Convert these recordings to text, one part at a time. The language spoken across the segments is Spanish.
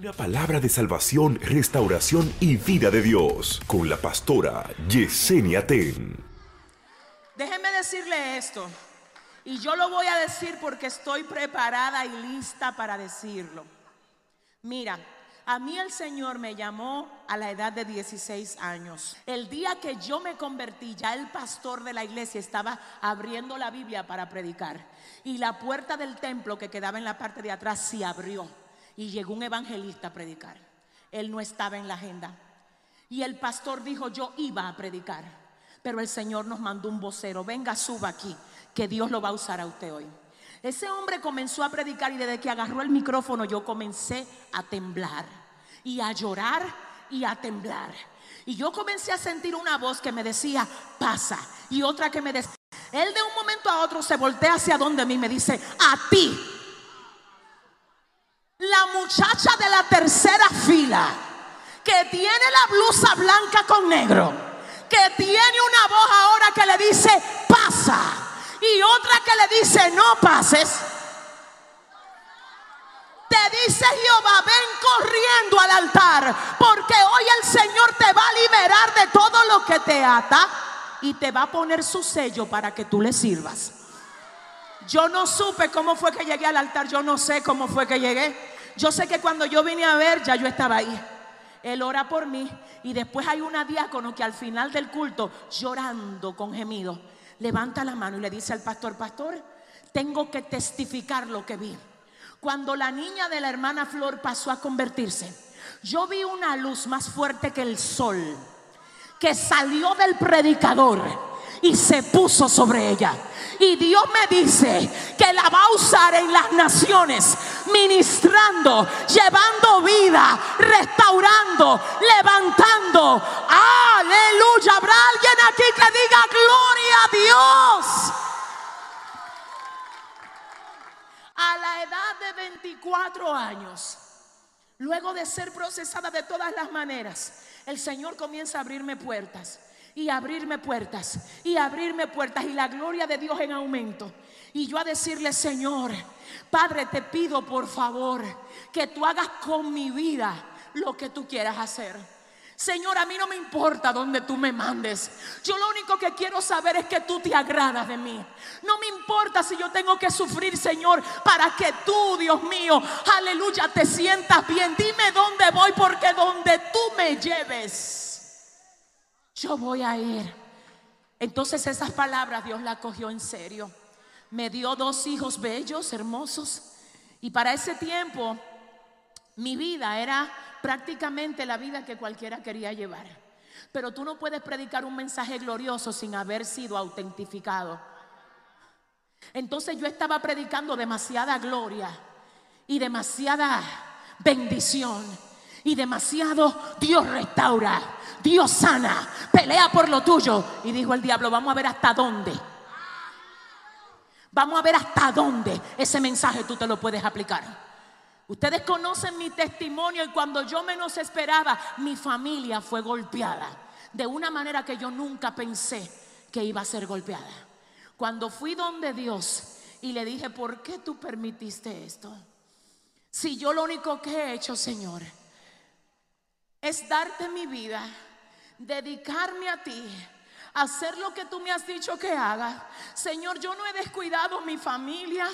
Una palabra de salvación, restauración y vida de Dios con la pastora Yesenia Ten. Déjeme decirle esto, y yo lo voy a decir porque estoy preparada y lista para decirlo. Mira, a mí el Señor me llamó a la edad de 16 años. El día que yo me convertí, ya el pastor de la iglesia estaba abriendo la Biblia para predicar. Y la puerta del templo que quedaba en la parte de atrás se abrió. Y llegó un evangelista a predicar. Él no estaba en la agenda. Y el pastor dijo, yo iba a predicar. Pero el Señor nos mandó un vocero. Venga, suba aquí, que Dios lo va a usar a usted hoy. Ese hombre comenzó a predicar y desde que agarró el micrófono yo comencé a temblar y a llorar y a temblar. Y yo comencé a sentir una voz que me decía, pasa. Y otra que me decía, él de un momento a otro se voltea hacia donde mí me dice, a ti. La muchacha de la tercera fila, que tiene la blusa blanca con negro, que tiene una voz ahora que le dice, pasa y otra que le dice, no pases. Te dice Jehová, ven corriendo al altar, porque hoy el Señor te va a liberar de todo lo que te ata y te va a poner su sello para que tú le sirvas. Yo no supe cómo fue que llegué al altar, yo no sé cómo fue que llegué. Yo sé que cuando yo vine a ver, ya yo estaba ahí. Él ora por mí y después hay una diácono que al final del culto, llorando con gemido, levanta la mano y le dice al pastor, pastor, tengo que testificar lo que vi. Cuando la niña de la hermana Flor pasó a convertirse, yo vi una luz más fuerte que el sol que salió del predicador y se puso sobre ella. Y Dios me dice que la va a usar en las naciones, ministrando, llevando vida, restaurando, levantando. Aleluya. Habrá alguien aquí que diga gloria a Dios. A la edad de 24 años, luego de ser procesada de todas las maneras, el Señor comienza a abrirme puertas y abrirme puertas y abrirme puertas y la gloria de Dios en aumento. Y yo a decirle, Señor, Padre, te pido por favor que tú hagas con mi vida lo que tú quieras hacer. Señor, a mí no me importa dónde tú me mandes. Yo lo único que quiero saber es que tú te agradas de mí. No me importa si yo tengo que sufrir, Señor, para que tú, Dios mío, aleluya, te sientas bien. Dime dónde voy, porque donde tú me lleves yo voy a ir. Entonces esas palabras Dios las cogió en serio. Me dio dos hijos bellos, hermosos. Y para ese tiempo mi vida era prácticamente la vida que cualquiera quería llevar. Pero tú no puedes predicar un mensaje glorioso sin haber sido autentificado. Entonces yo estaba predicando demasiada gloria y demasiada bendición y demasiado Dios restaura, Dios sana, pelea por lo tuyo. Y dijo el diablo, vamos a ver hasta dónde. Vamos a ver hasta dónde ese mensaje tú te lo puedes aplicar. Ustedes conocen mi testimonio y cuando yo menos esperaba, mi familia fue golpeada de una manera que yo nunca pensé que iba a ser golpeada. Cuando fui donde Dios y le dije, ¿por qué tú permitiste esto? Si yo lo único que he hecho, Señor, es darte mi vida, dedicarme a ti, hacer lo que tú me has dicho que haga. Señor, yo no he descuidado mi familia.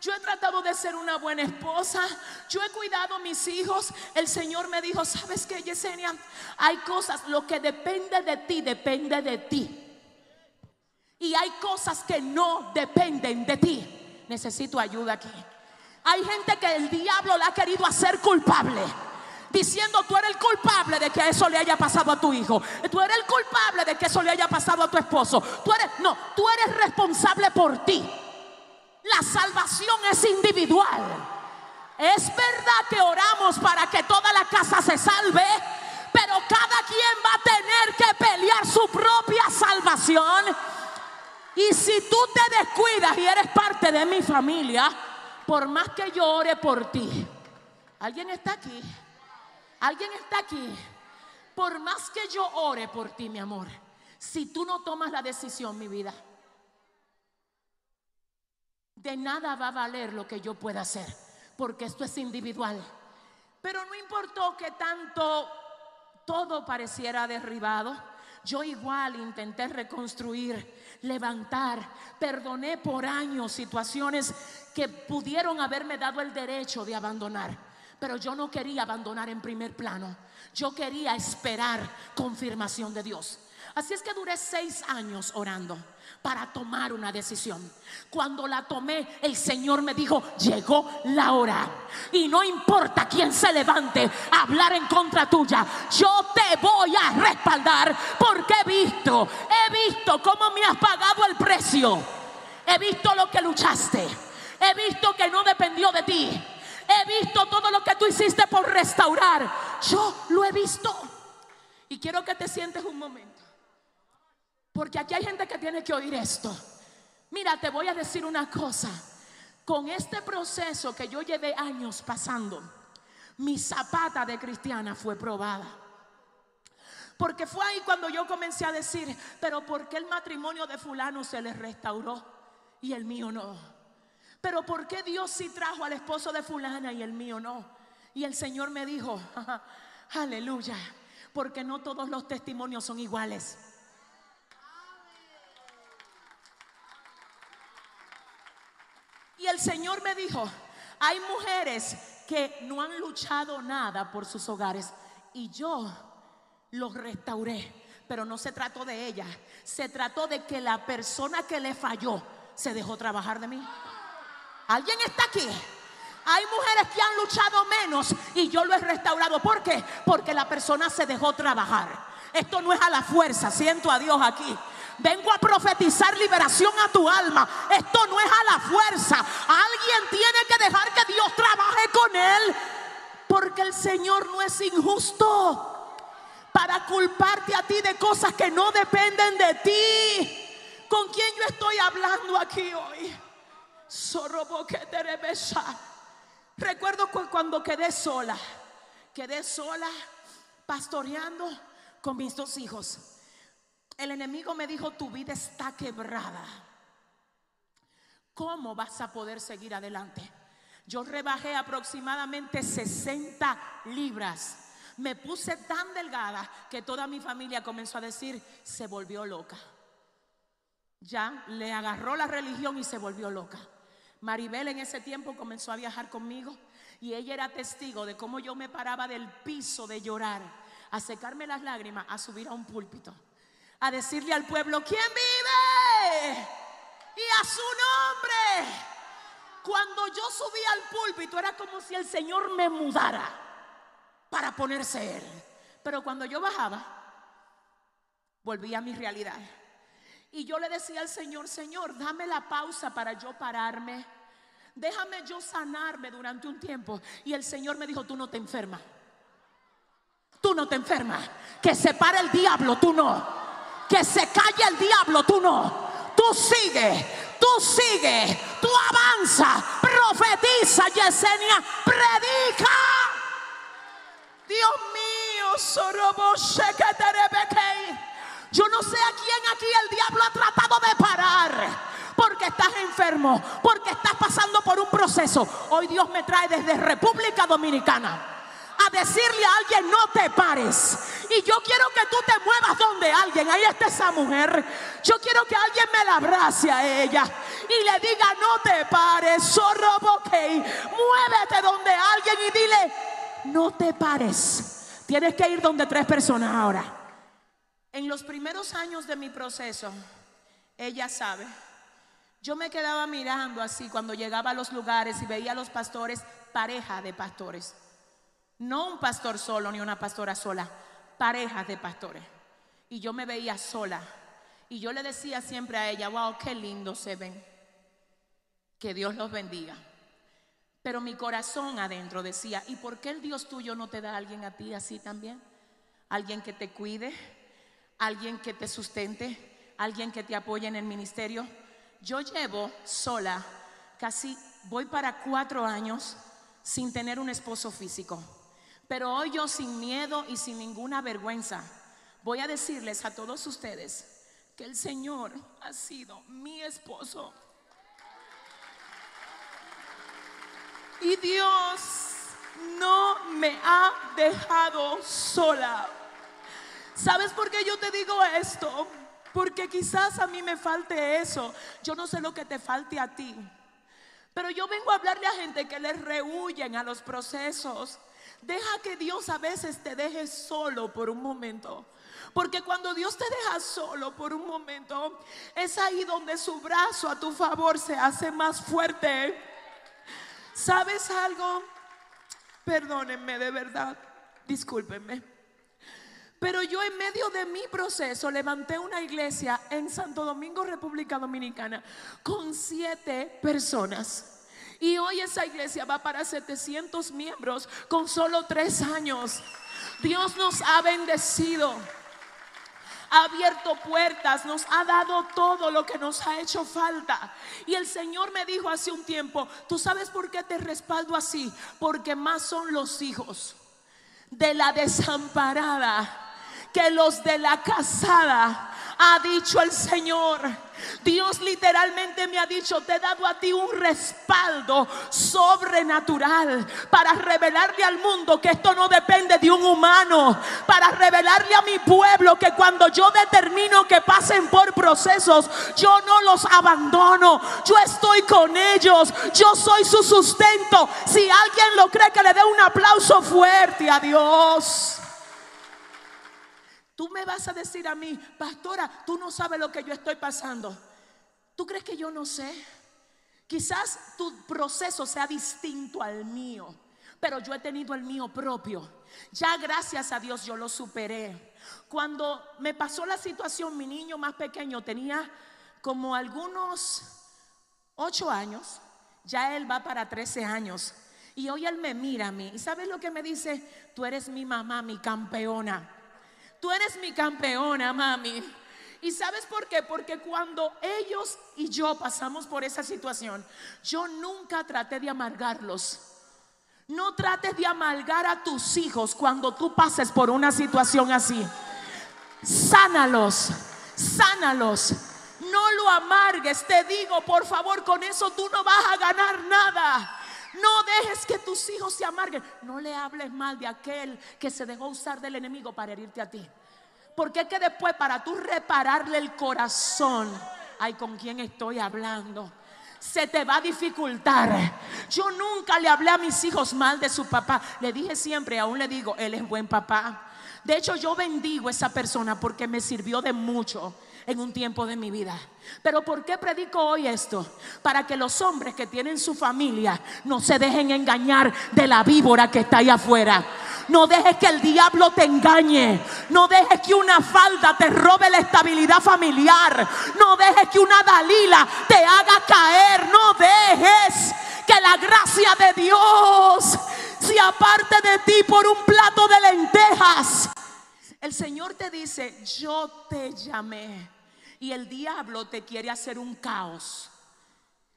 Yo he tratado de ser una buena esposa. Yo he cuidado a mis hijos. El Señor me dijo, ¿sabes qué, Yesenia? Hay cosas, lo que depende de ti, depende de ti. Y hay cosas que no dependen de ti. Necesito ayuda aquí. Hay gente que el diablo la ha querido hacer culpable diciendo tú eres el culpable de que eso le haya pasado a tu hijo. Tú eres el culpable de que eso le haya pasado a tu esposo. Tú eres, no, tú eres responsable por ti. La salvación es individual. Es verdad que oramos para que toda la casa se salve, pero cada quien va a tener que pelear su propia salvación. Y si tú te descuidas y eres parte de mi familia, por más que yo ore por ti, ¿alguien está aquí? Alguien está aquí. Por más que yo ore por ti, mi amor, si tú no tomas la decisión, mi vida, de nada va a valer lo que yo pueda hacer, porque esto es individual. Pero no importó que tanto todo pareciera derribado. Yo igual intenté reconstruir, levantar, perdoné por años situaciones que pudieron haberme dado el derecho de abandonar. Pero yo no quería abandonar en primer plano. Yo quería esperar confirmación de Dios. Así es que duré seis años orando para tomar una decisión. Cuando la tomé, el Señor me dijo, llegó la hora. Y no importa quién se levante a hablar en contra tuya, yo te voy a respaldar porque he visto, he visto cómo me has pagado el precio. He visto lo que luchaste. He visto que no dependió de ti. He visto todo lo que tú hiciste por restaurar. Yo lo he visto. Y quiero que te sientes un momento. Porque aquí hay gente que tiene que oír esto. Mira, te voy a decir una cosa. Con este proceso que yo llevé años pasando, mi zapata de cristiana fue probada. Porque fue ahí cuando yo comencé a decir, pero ¿por qué el matrimonio de fulano se le restauró y el mío no? Pero ¿por qué Dios sí trajo al esposo de fulana y el mío no? Y el Señor me dijo, aleluya, porque no todos los testimonios son iguales. Y el Señor me dijo, hay mujeres que no han luchado nada por sus hogares y yo los restauré, pero no se trató de ella, se trató de que la persona que le falló se dejó trabajar de mí. ¿Alguien está aquí? Hay mujeres que han luchado menos y yo lo he restaurado. ¿Por qué? Porque la persona se dejó trabajar. Esto no es a la fuerza, siento a Dios aquí. Vengo a profetizar liberación a tu alma. Esto no es a la fuerza. Alguien tiene que dejar que Dios trabaje con él. Porque el Señor no es injusto para culparte a ti de cosas que no dependen de ti. ¿Con quién yo estoy hablando aquí hoy? Recuerdo cuando quedé sola, quedé sola pastoreando con mis dos hijos. El enemigo me dijo, tu vida está quebrada. ¿Cómo vas a poder seguir adelante? Yo rebajé aproximadamente 60 libras. Me puse tan delgada que toda mi familia comenzó a decir, se volvió loca. Ya le agarró la religión y se volvió loca. Maribel en ese tiempo comenzó a viajar conmigo y ella era testigo de cómo yo me paraba del piso de llorar, a secarme las lágrimas, a subir a un púlpito a decirle al pueblo, ¿quién vive? Y a su nombre. Cuando yo subí al púlpito era como si el Señor me mudara para ponerse Él. Pero cuando yo bajaba, volví a mi realidad. Y yo le decía al Señor, Señor, dame la pausa para yo pararme. Déjame yo sanarme durante un tiempo. Y el Señor me dijo, tú no te enfermas. Tú no te enfermas. Que se para el diablo, tú no que se calle el diablo, tú no. Tú sigue, tú sigue, tú avanza, profetiza, Yesenia, predica. Dios mío, yo no sé a quién aquí el diablo ha tratado de parar. Porque estás enfermo, porque estás pasando por un proceso. Hoy Dios me trae desde República Dominicana a decirle a alguien, no te pares. Y yo quiero que tú te muevas donde alguien, ahí está esa mujer. Yo quiero que alguien me la abrace a ella y le diga, no te pares, zorro Muévete donde alguien y dile, no te pares. Tienes que ir donde tres personas ahora. En los primeros años de mi proceso, ella sabe, yo me quedaba mirando así cuando llegaba a los lugares y veía a los pastores, pareja de pastores. No un pastor solo ni una pastora sola, parejas de pastores. Y yo me veía sola. Y yo le decía siempre a ella, wow, qué lindo se ven. Que Dios los bendiga. Pero mi corazón adentro decía, ¿y por qué el Dios tuyo no te da a alguien a ti así también? Alguien que te cuide, alguien que te sustente, alguien que te apoye en el ministerio. Yo llevo sola, casi voy para cuatro años sin tener un esposo físico. Pero hoy yo sin miedo y sin ninguna vergüenza voy a decirles a todos ustedes que el Señor ha sido mi esposo. Y Dios no me ha dejado sola. ¿Sabes por qué yo te digo esto? Porque quizás a mí me falte eso. Yo no sé lo que te falte a ti. Pero yo vengo a hablarle a gente que les rehuyen a los procesos. Deja que Dios a veces te deje solo por un momento. Porque cuando Dios te deja solo por un momento, es ahí donde su brazo a tu favor se hace más fuerte. ¿Sabes algo? Perdónenme de verdad, discúlpenme. Pero yo en medio de mi proceso levanté una iglesia en Santo Domingo, República Dominicana, con siete personas. Y hoy esa iglesia va para 700 miembros con solo tres años. Dios nos ha bendecido ha abierto puertas, nos ha dado todo lo que nos ha hecho falta. Y el Señor me dijo hace un tiempo, ¿tú sabes por qué te respaldo así? Porque más son los hijos de la desamparada que los de la casada, ha dicho el Señor. Dios literalmente me ha dicho, te he dado a ti un respaldo sobrenatural para revelarle al mundo que esto no depende de un humano, para revelarle a mi pueblo que cuando yo determino que pasen por procesos, yo no los abandono, yo estoy con ellos, yo soy su sustento. Si alguien lo cree, que le dé un aplauso fuerte a Dios. Tú me vas a decir a mí, pastora, tú no sabes lo que yo estoy pasando. ¿Tú crees que yo no sé? Quizás tu proceso sea distinto al mío, pero yo he tenido el mío propio. Ya gracias a Dios yo lo superé. Cuando me pasó la situación, mi niño más pequeño tenía como algunos ocho años, ya él va para 13 años. Y hoy él me mira a mí. ¿Y sabes lo que me dice? Tú eres mi mamá, mi campeona. Tú eres mi campeona, mami. ¿Y sabes por qué? Porque cuando ellos y yo pasamos por esa situación, yo nunca traté de amargarlos. No trates de amargar a tus hijos cuando tú pases por una situación así. Sánalos, sánalos. No lo amargues, te digo, por favor, con eso tú no vas a ganar nada. Dejes que tus hijos se amarguen. No le hables mal de aquel que se dejó usar del enemigo para herirte a ti. Porque es que después para tú repararle el corazón, ay, ¿con quién estoy hablando? Se te va a dificultar. Yo nunca le hablé a mis hijos mal de su papá. Le dije siempre, aún le digo, él es buen papá. De hecho, yo bendigo a esa persona porque me sirvió de mucho en un tiempo de mi vida. Pero ¿por qué predico hoy esto? Para que los hombres que tienen su familia no se dejen engañar de la víbora que está ahí afuera. No dejes que el diablo te engañe. No dejes que una falda te robe la estabilidad familiar. No dejes que una Dalila te haga caer. No dejes que la gracia de Dios se aparte de ti por un plato de lentejas. El Señor te dice, yo te llamé y el diablo te quiere hacer un caos.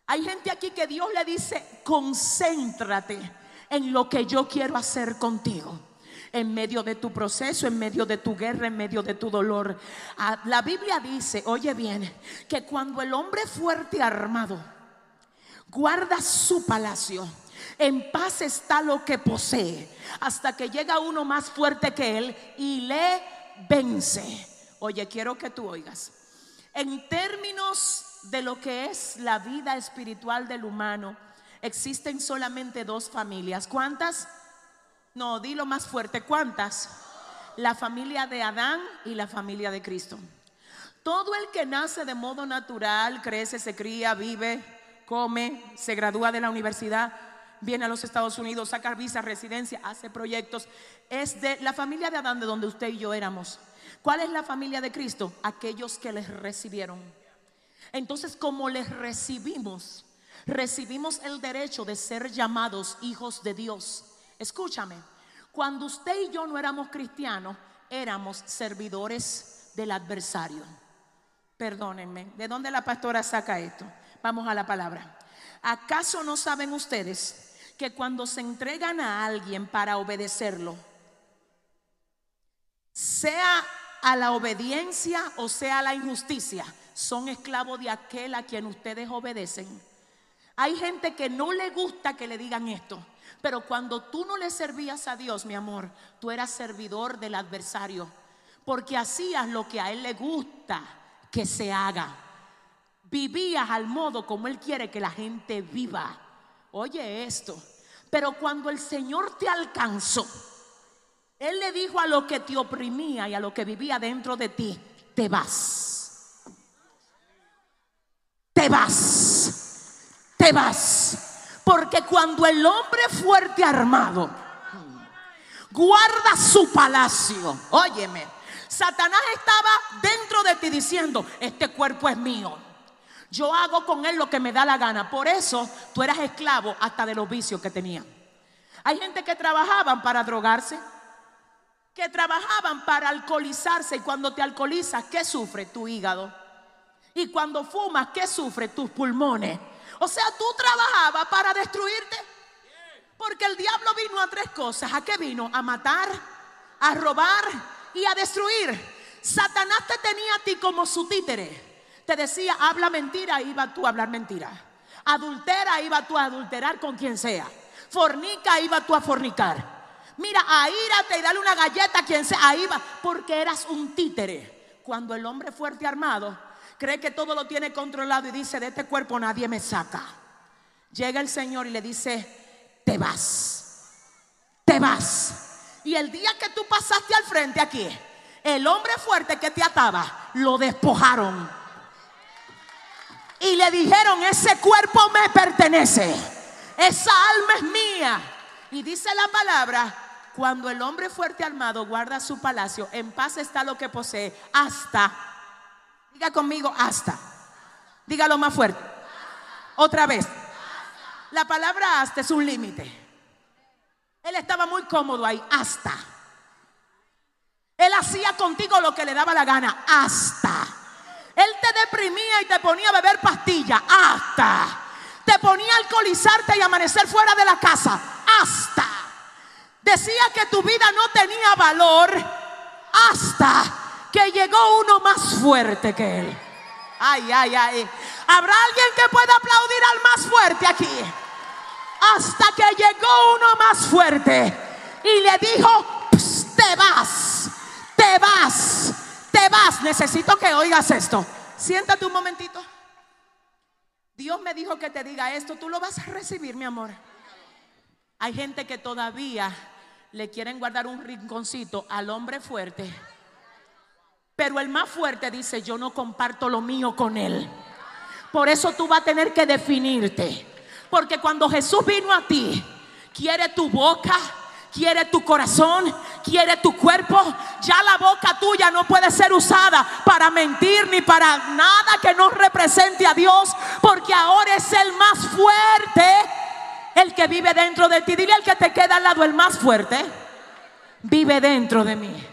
Hay gente aquí que Dios le dice, concéntrate en lo que yo quiero hacer contigo. En medio de tu proceso, en medio de tu guerra, en medio de tu dolor. Ah, la Biblia dice, oye bien, que cuando el hombre fuerte armado guarda su palacio, en paz está lo que posee, hasta que llega uno más fuerte que él y le vence. Oye, quiero que tú oigas. En términos de lo que es la vida espiritual del humano, existen solamente dos familias. ¿Cuántas? No, dilo más fuerte. ¿Cuántas? La familia de Adán y la familia de Cristo. Todo el que nace de modo natural, crece, se cría, vive, come, se gradúa de la universidad, viene a los Estados Unidos, saca visa, residencia, hace proyectos, es de la familia de Adán, de donde usted y yo éramos. ¿Cuál es la familia de Cristo? Aquellos que les recibieron. Entonces, como les recibimos, recibimos el derecho de ser llamados hijos de Dios. Escúchame, cuando usted y yo no éramos cristianos, éramos servidores del adversario. Perdónenme, ¿de dónde la pastora saca esto? Vamos a la palabra. ¿Acaso no saben ustedes que cuando se entregan a alguien para obedecerlo, sea a la obediencia o sea a la injusticia, son esclavos de aquel a quien ustedes obedecen? Hay gente que no le gusta que le digan esto, Pero cuando tú no le servías a Dios, mi amor, tú eras servidor del adversario. Porque hacías lo que a Él le gusta que se haga. Vivías al modo como Él quiere que la gente viva. Oye esto. Pero cuando el Señor te alcanzó, Él le dijo a lo que te oprimía y a lo que vivía dentro de ti, te vas. Te vas. Te vas. Porque cuando el hombre fuerte armado guarda su palacio, óyeme, Satanás estaba dentro de ti diciendo, este cuerpo es mío. Yo hago con él lo que me da la gana. Por eso tú eras esclavo hasta de los vicios que tenía. Hay gente que trabajaban para drogarse, que trabajaban para alcoholizarse y cuando te alcoholizas, ¿qué sufre tu hígado? Y cuando fumas, ¿qué sufre tus pulmones? O sea, tú trabajabas para destruirte. Porque el diablo vino a tres cosas. ¿A qué vino? A matar, a robar y a destruir. Satanás te tenía a ti como su títere. Te decía, habla mentira, iba tú a hablar mentira. Adultera, iba tú a adulterar con quien sea. Fornica, iba tú a fornicar. Mira, a írate y dale una galleta a quien sea. Ahí va, porque eras un títere. Cuando el hombre fuerte armado cree que todo lo tiene controlado y dice, de este cuerpo nadie me saca. Llega el Señor y le dice, te vas, te vas. Y el día que tú pasaste al frente aquí, el hombre fuerte que te ataba, lo despojaron. Y le dijeron, ese cuerpo me pertenece, esa alma es mía. Y dice la palabra, cuando el hombre fuerte armado guarda su palacio, en paz está lo que posee hasta Diga conmigo hasta. Dígalo más fuerte. Otra vez. La palabra hasta es un límite. Él estaba muy cómodo ahí. Hasta. Él hacía contigo lo que le daba la gana. Hasta. Él te deprimía y te ponía a beber pastilla. Hasta. Te ponía a alcoholizarte y amanecer fuera de la casa. Hasta. Decía que tu vida no tenía valor. Hasta que llegó uno más fuerte que él. Ay, ay, ay. ¿Habrá alguien que pueda aplaudir al más fuerte aquí? Hasta que llegó uno más fuerte y le dijo, te vas, te vas, te vas. Necesito que oigas esto. Siéntate un momentito. Dios me dijo que te diga esto, tú lo vas a recibir, mi amor. Hay gente que todavía le quieren guardar un rinconcito al hombre fuerte pero el más fuerte dice, yo no comparto lo mío con él. Por eso tú vas a tener que definirte. Porque cuando Jesús vino a ti, quiere tu boca, quiere tu corazón, quiere tu cuerpo. Ya la boca tuya no puede ser usada para mentir ni para nada que no represente a Dios. Porque ahora es el más fuerte el que vive dentro de ti. Dile al que te queda al lado, el más fuerte, vive dentro de mí.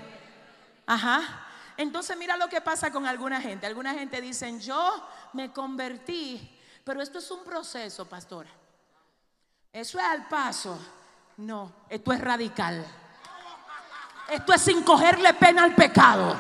Ajá. Entonces mira lo que pasa con alguna gente. Alguna gente dicen, yo me convertí, pero esto es un proceso, pastora. Eso es al paso. No, esto es radical. Esto es sin cogerle pena al pecado.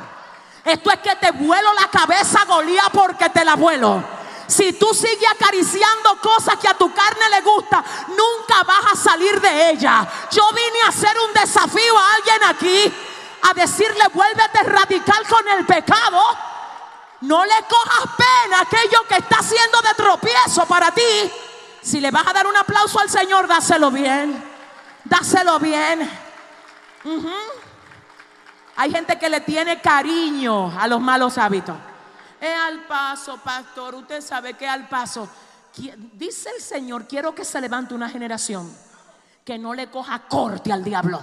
Esto es que te vuelo la cabeza, Golía, porque te la vuelo. Si tú sigues acariciando cosas que a tu carne le gusta, nunca vas a salir de ella. Yo vine a hacer un desafío a alguien aquí a decirle vuélvete radical con el pecado, no le cojas pena aquello que está haciendo de tropiezo para ti. Si le vas a dar un aplauso al Señor, dáselo bien. Dáselo bien. Hay gente que le tiene cariño a los malos hábitos. Al paso, pastor. Usted sabe que al paso. Dice el Señor, quiero que se levante una generación que no le coja corte al diablo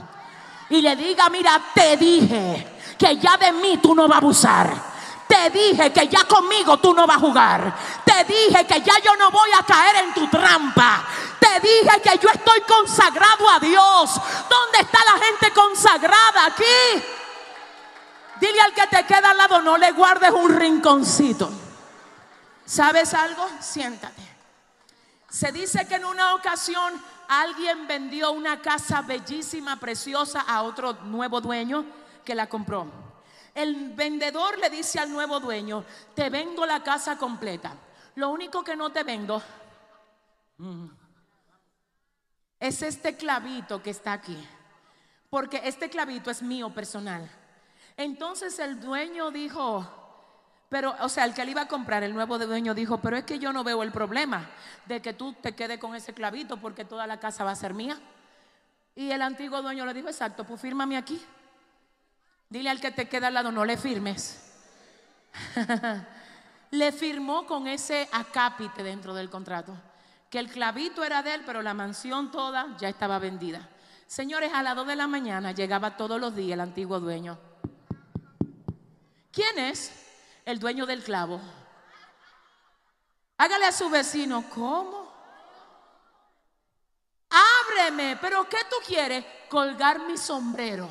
y le diga, mira, te dije que ya de mí tú no vas a abusar. Te dije que ya conmigo tú no vas a jugar. Te dije que ya yo no voy a caer en tu trampa. Te dije que yo estoy consagrado a Dios. ¿Dónde está la gente consagrada aquí? Dile al que te queda al lado, no le guardes un rinconcito. ¿Sabes algo? Siéntate. Se dice que en una ocasión alguien vendió una casa bellísima, preciosa a otro nuevo dueño que la compró. El vendedor le dice al nuevo dueño, te vendo la casa completa. Lo único que no te vendo es este clavito que está aquí. Porque este clavito es mío personal. Entonces el dueño dijo, pero, o sea, el que le iba a comprar, el nuevo dueño dijo, pero es que yo no veo el problema de que tú te quedes con ese clavito porque toda la casa va a ser mía. Y el antiguo dueño le dijo, exacto, pues fírmame aquí. Dile al que te queda al lado, no le firmes. le firmó con ese acápite dentro del contrato, que el clavito era de él, pero la mansión toda ya estaba vendida. Señores, a las 2 de la mañana llegaba todos los días el antiguo dueño. ¿Quién es? El dueño del clavo. Hágale a su vecino, ¿cómo? Ábreme, pero ¿qué tú quieres? Colgar mi sombrero.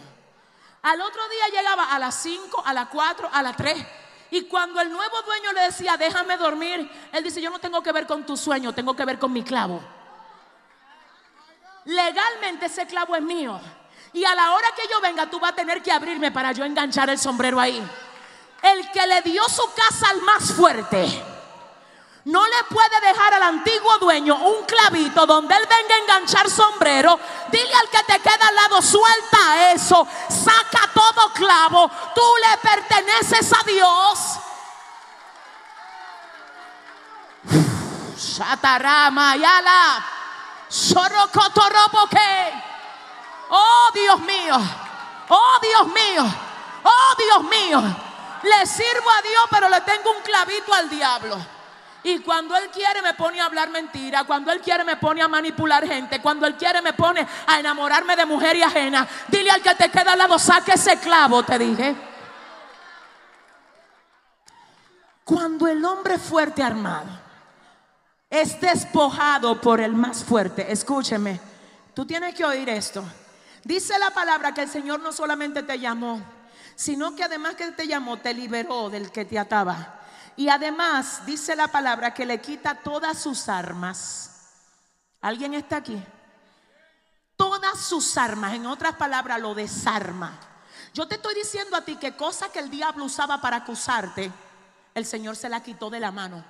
Al otro día llegaba a las 5, a las 4, a las 3. Y cuando el nuevo dueño le decía, déjame dormir, él dice, yo no tengo que ver con tu sueño, tengo que ver con mi clavo. Legalmente ese clavo es mío. Y a la hora que yo venga, tú vas a tener que abrirme para yo enganchar el sombrero ahí. El que le dio su casa al más fuerte no le puede dejar al antiguo dueño un clavito donde él venga a enganchar sombrero. Dile al que te queda al lado, suelta eso, saca todo clavo. Tú le perteneces a Dios. Shatarama yala. Oh Dios mío. Oh Dios mío. Oh Dios mío. Le sirvo a Dios, pero le tengo un clavito al diablo. Y cuando Él quiere me pone a hablar mentira, cuando Él quiere me pone a manipular gente, cuando Él quiere me pone a enamorarme de mujer y ajena. Dile al que te queda al lado, saque ese clavo, te dije. Cuando el hombre fuerte armado es despojado por el más fuerte, escúcheme, tú tienes que oír esto. Dice la palabra que el Señor no solamente te llamó, sino que además que te llamó, te liberó del que te ataba. Y además dice la palabra que le quita todas sus armas. ¿Alguien está aquí? Todas sus armas, en otras palabras, lo desarma. Yo te estoy diciendo a ti que cosa que el diablo usaba para acusarte, el Señor se la quitó de la mano.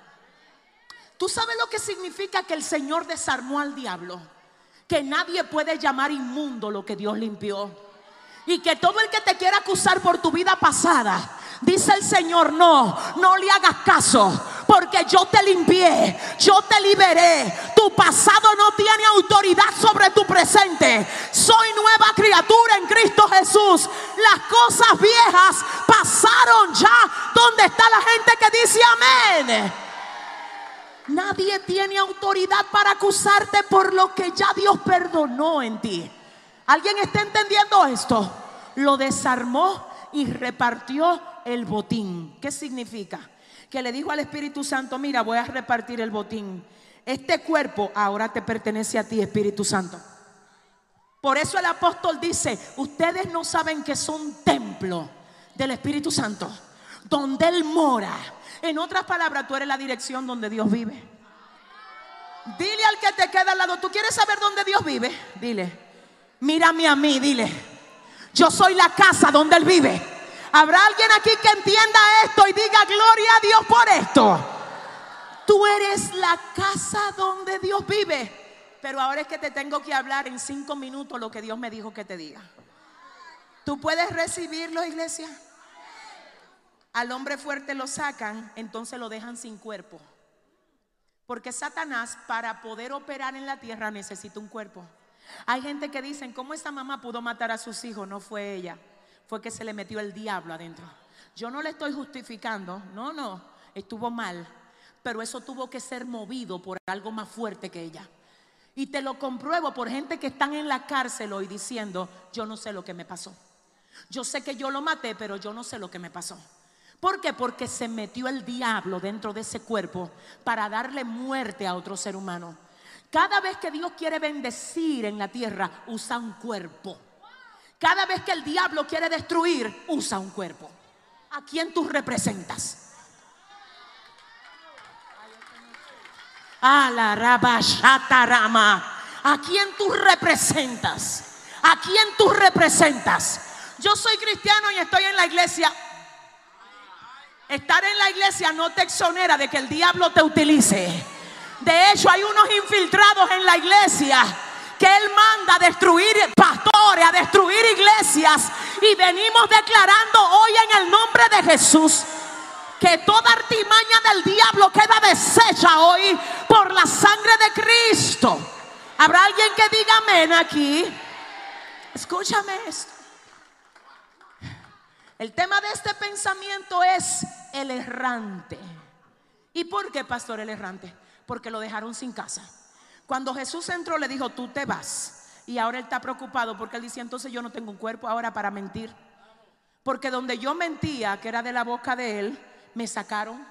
¿Tú sabes lo que significa que el Señor desarmó al diablo? Que nadie puede llamar inmundo lo que Dios limpió. Y que todo el que te quiera acusar por tu vida pasada, Dice el Señor, no, no le hagas caso, porque yo te limpié, yo te liberé. Tu pasado no tiene autoridad sobre tu presente. Soy nueva criatura en Cristo Jesús. Las cosas viejas pasaron ya. ¿Dónde está la gente que dice amén? Nadie tiene autoridad para acusarte por lo que ya Dios perdonó en ti. ¿Alguien está entendiendo esto? Lo desarmó y repartió el botín. ¿Qué significa? Que le dijo al Espíritu Santo, mira, voy a repartir el botín. Este cuerpo ahora te pertenece a ti, Espíritu Santo. Por eso el apóstol dice, ustedes no saben que son templo del Espíritu Santo, donde Él mora. En otras palabras, tú eres la dirección donde Dios vive. Dile al que te queda al lado, ¿tú quieres saber dónde Dios vive? Dile, mírame a mí, dile, yo soy la casa donde Él vive. ¿Habrá alguien aquí que entienda esto y diga gloria a Dios por esto? Tú eres la casa donde Dios vive. Pero ahora es que te tengo que hablar en cinco minutos lo que Dios me dijo que te diga. ¿Tú puedes recibirlo, iglesia? Al hombre fuerte lo sacan, entonces lo dejan sin cuerpo. Porque Satanás para poder operar en la tierra necesita un cuerpo. Hay gente que dicen, ¿cómo esa mamá pudo matar a sus hijos? No fue ella fue que se le metió el diablo adentro. Yo no le estoy justificando, no, no, estuvo mal, pero eso tuvo que ser movido por algo más fuerte que ella. Y te lo compruebo por gente que están en la cárcel hoy diciendo, yo no sé lo que me pasó. Yo sé que yo lo maté, pero yo no sé lo que me pasó. ¿Por qué? Porque se metió el diablo dentro de ese cuerpo para darle muerte a otro ser humano. Cada vez que Dios quiere bendecir en la tierra, usa un cuerpo. Cada vez que el diablo quiere destruir, usa un cuerpo. ¿A quién tú representas? A la rama. ¿A quién tú representas? ¿A quién tú representas? Yo soy cristiano y estoy en la iglesia. Estar en la iglesia no te exonera de que el diablo te utilice. De hecho, hay unos infiltrados en la iglesia que Él manda a destruir pastores, a destruir iglesias. Y venimos declarando hoy en el nombre de Jesús que toda artimaña del diablo queda deshecha hoy por la sangre de Cristo. ¿Habrá alguien que diga amén aquí? Escúchame esto. El tema de este pensamiento es el errante. ¿Y por qué, pastor, el errante? Porque lo dejaron sin casa. Cuando Jesús entró, le dijo, tú te vas. Y ahora él está preocupado porque él dice, entonces yo no tengo un cuerpo ahora para mentir. Porque donde yo mentía, que era de la boca de él, me sacaron.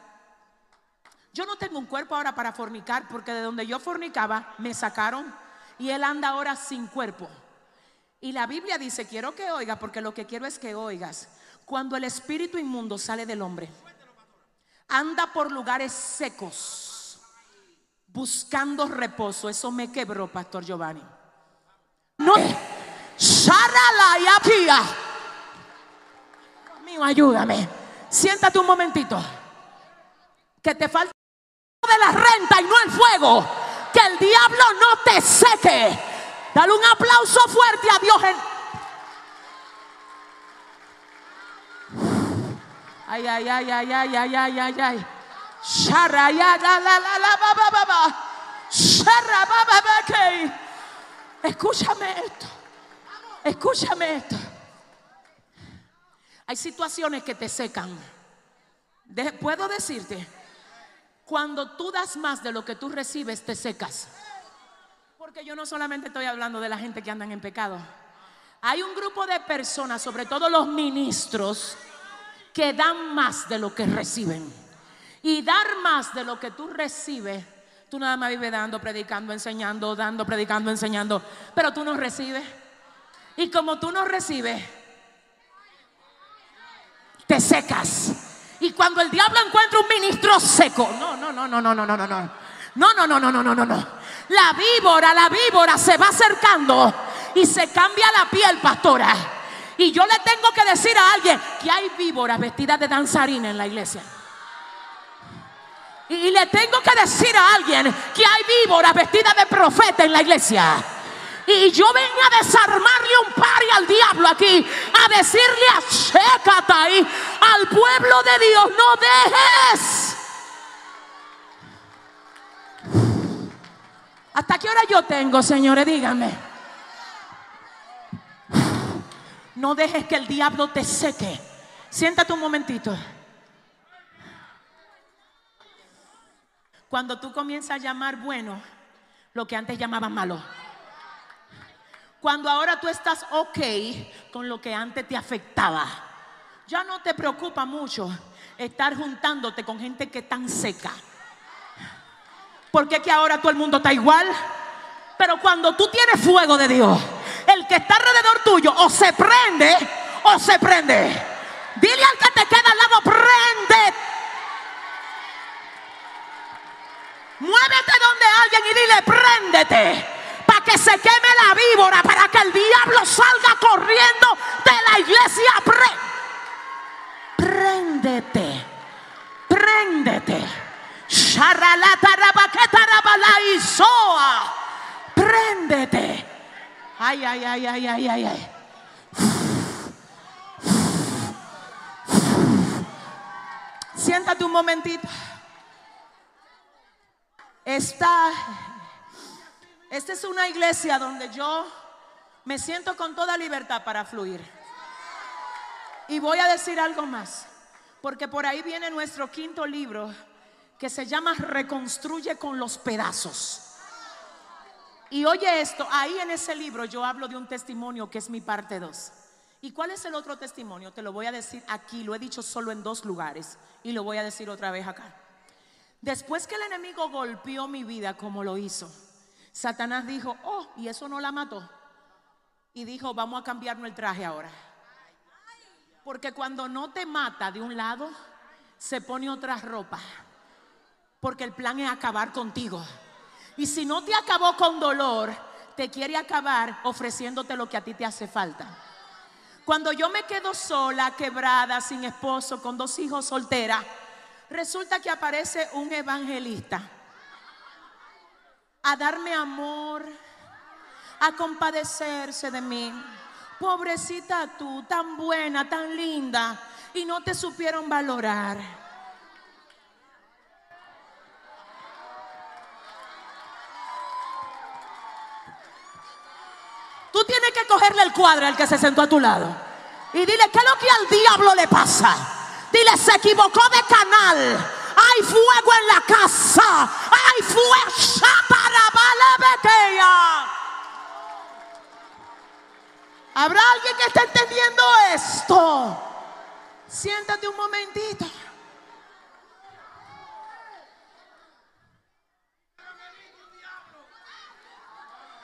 Yo no tengo un cuerpo ahora para fornicar, porque de donde yo fornicaba, me sacaron. Y él anda ahora sin cuerpo. Y la Biblia dice, quiero que oigas, porque lo que quiero es que oigas. Cuando el espíritu inmundo sale del hombre, anda por lugares secos, buscando reposo. Eso me quebró, Pastor Giovanni. No, mío, ayúdame. Siéntate un momentito. Que te falta de la renta y no el fuego. Que el diablo no te seque. Dale un aplauso fuerte a Dios. Ay, ay, ay, ay, ay, ay, ay, ay, ay. Escúchame esto. Escúchame esto. Hay situaciones que te secan. Puedo decirte, cuando tú das más de lo que tú recibes, te secas. Porque yo no solamente estoy hablando de la gente que andan en pecado. Hay un grupo de personas, sobre todo los ministros, que dan más de lo que reciben. Y dar más de lo que tú recibes, tú nada más vives dando, predicando, enseñando, dando, predicando, enseñando, pero tú no recibes. Y como tú no recibes, te secas. Y cuando el diablo encuentra un ministro seco, no, no, no, no, no, no, no, no, no. No, no, no, no, no, no, no. La víbora, la víbora se va acercando y se cambia la piel, pastora. Y yo le tengo que decir a alguien que hay víboras vestidas de danzarina en la iglesia. Y le tengo que decir a alguien que hay víboras vestidas de profeta en la iglesia. Y yo vengo a desarmarle un par y al diablo aquí, a decirle a ahí, al pueblo de Dios, no dejes. ¿Hasta qué hora yo tengo, señores? Díganme. No dejes que el diablo te seque. Siéntate un momentito. Cuando tú comienzas a llamar bueno lo que antes llamaban malo. Cuando ahora tú estás ok con lo que antes te afectaba. Ya no te preocupa mucho estar juntándote con gente que tan seca. Porque que ahora todo el mundo está igual. Pero cuando tú tienes fuego de Dios el que está alrededor tuyo o se prende o se prende. Dile al que te queda al lado, prende. Muévete donde alguien y dile, préndete. Para que se queme la víbora, para que el diablo salga corriendo de la iglesia. préndete, préndete. Préndete. Ay, ay, ay, ay, ay, ay, ay. Siéntate un momentito. Esta, esta es una iglesia donde yo me siento con toda libertad para fluir. Y voy a decir algo más, porque por ahí viene nuestro quinto libro que se llama Reconstruye con los pedazos. Y oye esto, ahí en ese libro yo hablo de un testimonio que es mi parte 2. ¿Y cuál es el otro testimonio? Te lo voy a decir aquí, lo he dicho solo en dos lugares y lo voy a decir otra vez acá. Después que el enemigo golpeó mi vida como lo hizo, Satanás dijo, oh, y eso no la mató. Y dijo, vamos a cambiarnos el traje ahora. Porque cuando no te mata de un lado, se pone otra ropa. Porque el plan es acabar contigo. Y si no te acabó con dolor, te quiere acabar ofreciéndote lo que a ti te hace falta. Cuando yo me quedo sola, quebrada, sin esposo, con dos hijos soltera, resulta que aparece un evangelista a darme amor, a compadecerse de mí. Pobrecita tú, tan buena, tan linda, y no te supieron valorar. Tú tienes que cogerle el cuadro al que se sentó a tu lado y dile, ¿qué es lo que al diablo le pasa? Dile, se equivocó de canal. Hay fuego en la casa. Hay fuego. ¿Habrá alguien que esté entendiendo esto? Siéntate un momentito.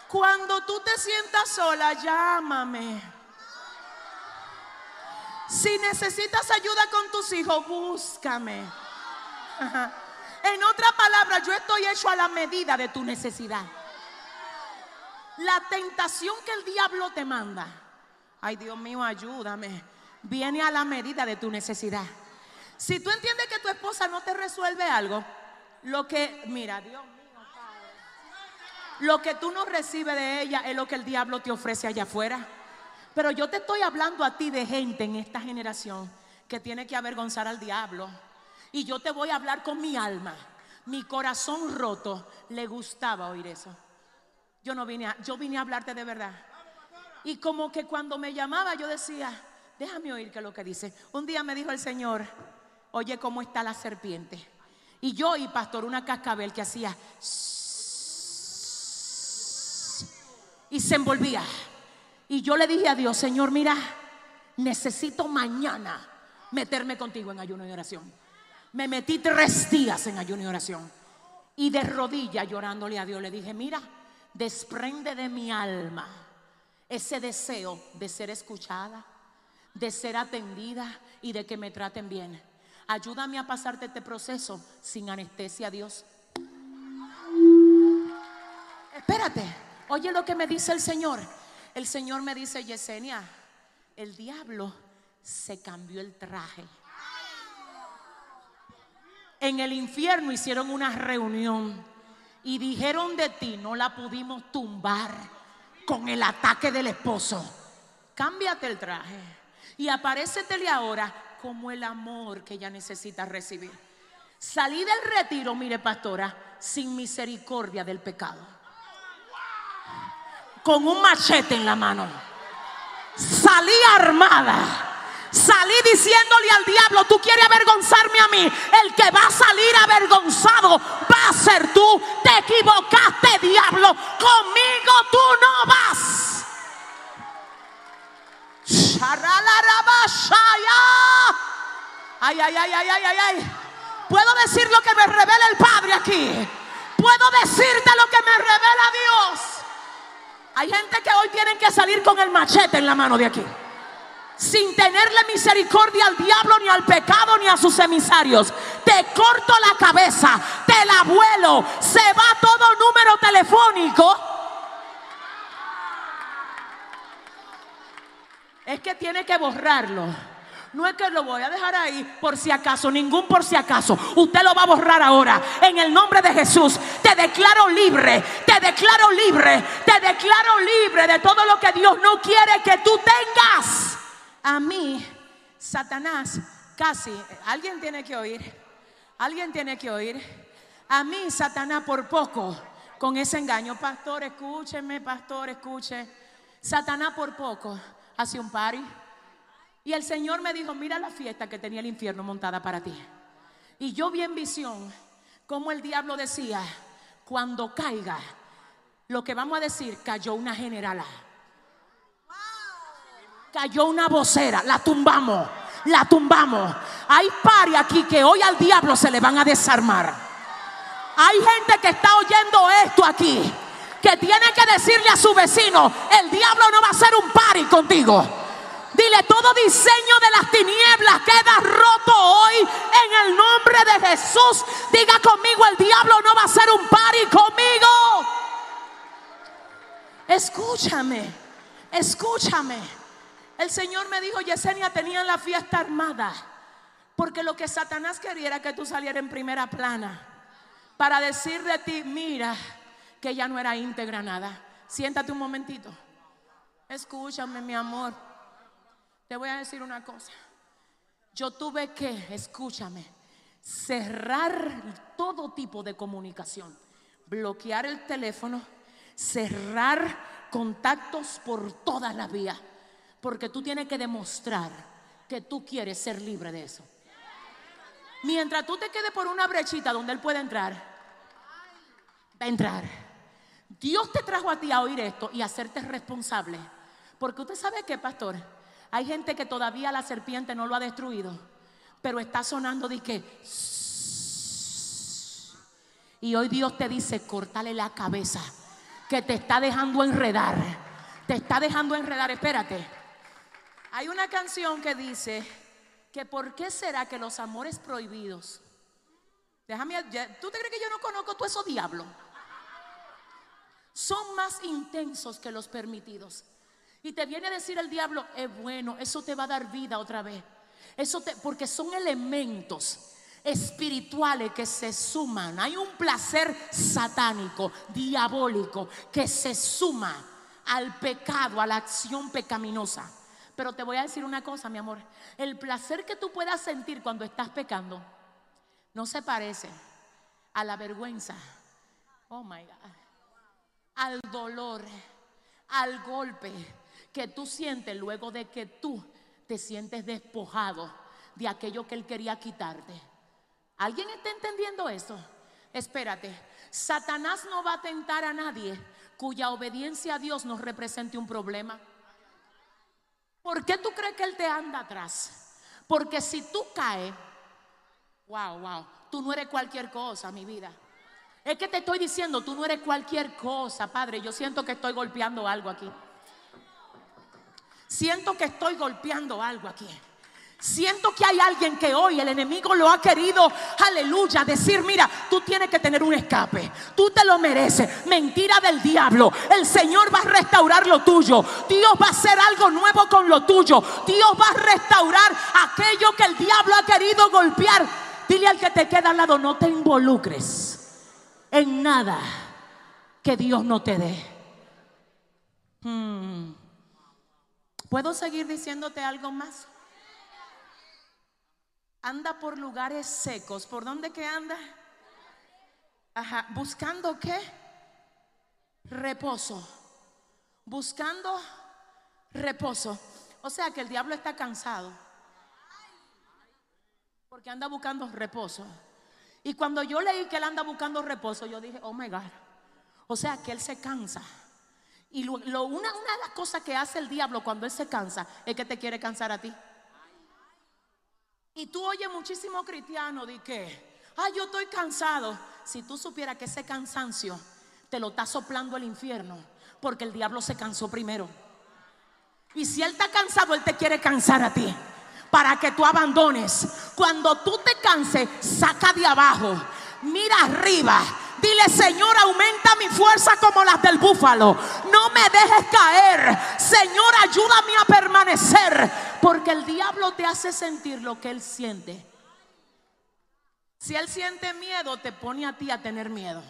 Cuando tú te sientas sola, llámame. Si necesitas ayuda con tus hijos, búscame. En otra palabra, yo estoy hecho a la medida de tu necesidad. La tentación que el diablo te manda, ay Dios mío, ayúdame, viene a la medida de tu necesidad. Si tú entiendes que tu esposa no te resuelve algo, lo que, mira, Dios mío, lo que tú no recibes de ella es lo que el diablo te ofrece allá afuera. Pero yo te estoy hablando a ti de gente en esta generación que tiene que avergonzar al diablo. Y yo te voy a hablar con mi alma. Mi corazón roto le gustaba oír eso. Yo no vine a, yo vine a hablarte de verdad. Y como que cuando me llamaba yo decía, déjame oír qué es lo que dice. Un día me dijo el Señor, oye cómo está la serpiente. Y yo y pastor una cascabel que hacía y se envolvía. Y yo le dije a Dios, Señor, mira, necesito mañana meterme contigo en ayuno y oración. Me metí tres días en ayuno y oración. Y de rodillas llorándole a Dios le dije, mira, desprende de mi alma ese deseo de ser escuchada, de ser atendida y de que me traten bien. Ayúdame a pasarte este proceso sin anestesia, Dios. Espérate, oye lo que me dice el Señor. El Señor me dice, Yesenia, el diablo se cambió el traje. En el infierno hicieron una reunión y dijeron de ti, no la pudimos tumbar con el ataque del esposo. Cámbiate el traje y aparécetele ahora como el amor que ella necesita recibir. Salí del retiro, mire pastora, sin misericordia del pecado. Con un machete en la mano. Salí armada Salí diciéndole al diablo, tú quieres avergonzarme a mí. El que va a salir avergonzado va a ser tú. Te equivocaste, diablo. Conmigo tú no vas. Ay, ay, ay, ay, ay, ay, ay. Puedo decir lo que me revela el Padre aquí. Puedo decirte lo que me revela Dios. Hay gente que hoy tienen que salir con el machete en la mano de aquí sin tenerle misericordia al diablo, ni al pecado, ni a sus emisarios. Te corto la cabeza, te la vuelo, se va todo número telefónico. Es que tiene que borrarlo. No es que lo voy a dejar ahí por si acaso, ningún por si acaso. Usted lo va a borrar ahora. En el nombre de Jesús, te declaro libre, te declaro libre, te declaro libre de todo lo que Dios no quiere que tú tengas. A mí, Satanás, casi, alguien tiene que oír, alguien tiene que oír. A mí, Satanás, por poco, con ese engaño, pastor, escúcheme, pastor, escuche. Satanás, por poco, hace un party. Y el Señor me dijo: Mira la fiesta que tenía el infierno montada para ti. Y yo vi en visión como el diablo decía: Cuando caiga, lo que vamos a decir, cayó una generala cayó una vocera, la tumbamos, la tumbamos. Hay pari aquí que hoy al diablo se le van a desarmar. Hay gente que está oyendo esto aquí, que tiene que decirle a su vecino, el diablo no va a hacer un pari contigo. Dile, todo diseño de las tinieblas queda roto hoy en el nombre de Jesús. Diga conmigo, el diablo no va a hacer un pari conmigo. Escúchame, escúchame. El Señor me dijo, Yesenia, tenían la fiesta armada. Porque lo que Satanás quería era que tú salieras en primera plana. Para decir de ti, mira, que ya no era íntegra nada. Siéntate un momentito. Escúchame, mi amor. Te voy a decir una cosa. Yo tuve que, escúchame, cerrar todo tipo de comunicación, bloquear el teléfono, cerrar contactos por todas las vías, porque tú tienes que demostrar que tú quieres ser libre de eso. Mientras tú te quedes por una brechita donde Él puede entrar, va a entrar. Dios te trajo a ti a oír esto y a hacerte responsable. Porque usted sabe que, pastor, hay gente que todavía la serpiente no lo ha destruido, pero está sonando de que... Y hoy Dios te dice, cortale la cabeza, que te está dejando enredar. Te está dejando enredar, espérate. Hay una canción que dice, que por qué será que los amores prohibidos, déjame, ¿tú te crees que yo no conozco todo eso diablo? Son más intensos que los permitidos. Y te viene a decir el diablo, es bueno, eso te va a dar vida otra vez. Eso te, porque son elementos espirituales que se suman. Hay un placer satánico, diabólico, que se suma al pecado, a la acción pecaminosa. Pero te voy a decir una cosa, mi amor. El placer que tú puedas sentir cuando estás pecando no se parece a la vergüenza. Oh my God. Al dolor, al golpe que tú sientes luego de que tú te sientes despojado de aquello que él quería quitarte. ¿Alguien está entendiendo eso? Espérate, Satanás no va a tentar a nadie cuya obediencia a Dios nos represente un problema. ¿Por qué tú crees que Él te anda atrás? Porque si tú caes, wow, wow, tú no eres cualquier cosa, mi vida. Es que te estoy diciendo, tú no eres cualquier cosa, Padre. Yo siento que estoy golpeando algo aquí. Siento que estoy golpeando algo aquí. Siento que hay alguien que hoy el enemigo lo ha querido, aleluya, decir, mira, tú tienes que tener un escape, tú te lo mereces. Mentira del diablo, el Señor va a restaurar lo tuyo, Dios va a hacer algo nuevo con lo tuyo, Dios va a restaurar aquello que el diablo ha querido golpear. Dile al que te queda al lado, no te involucres en nada que Dios no te dé. Hmm. ¿Puedo seguir diciéndote algo más? anda por lugares secos. ¿Por dónde que anda? Ajá, buscando qué? Reposo. Buscando reposo. O sea que el diablo está cansado. Porque anda buscando reposo. Y cuando yo leí que él anda buscando reposo, yo dije, oh my God. O sea que él se cansa. Y lo, una, una de las cosas que hace el diablo cuando él se cansa es que te quiere cansar a ti. Y tú oyes muchísimo cristiano de que, ay, yo estoy cansado. Si tú supieras que ese cansancio te lo está soplando el infierno, porque el diablo se cansó primero. Y si él está cansado, él te quiere cansar a ti para que tú abandones. Cuando tú te canses, saca de abajo, mira arriba. Dile, Señor, aumenta mi fuerza como las del búfalo. No me dejes caer. Señor, ayúdame a permanecer. Porque el diablo te hace sentir lo que él siente. Si él siente miedo, te pone a ti a tener miedo.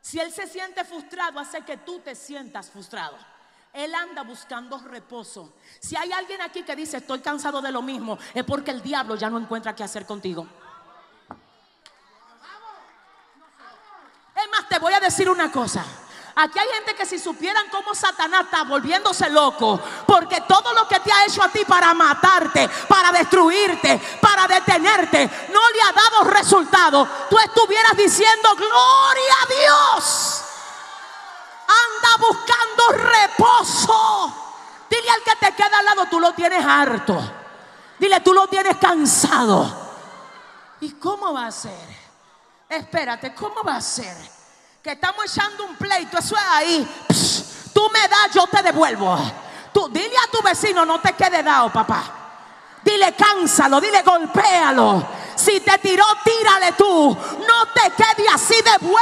Si él se siente frustrado, hace que tú te sientas frustrado. Él anda buscando reposo. Si hay alguien aquí que dice, estoy cansado de lo mismo, es porque el diablo ya no encuentra qué hacer contigo. Es más, te voy a decir una cosa. Aquí hay gente que si supieran cómo Satanás está volviéndose loco, porque todo lo que te ha hecho a ti para matarte, para destruirte, para detenerte, no le ha dado resultado, tú estuvieras diciendo, gloria a Dios. Anda buscando reposo. Dile al que te queda al lado, tú lo tienes harto. Dile, tú lo tienes cansado. ¿Y cómo va a ser? Espérate, ¿cómo va a ser? que estamos echando un pleito, eso es ahí. tú me das, yo te devuelvo. Tú, dile a tu vecino, no te quede dado, papá. Dile, cánsalo, dile, golpéalo. Si te tiró, tírale tú. No te quede así, devuélvele.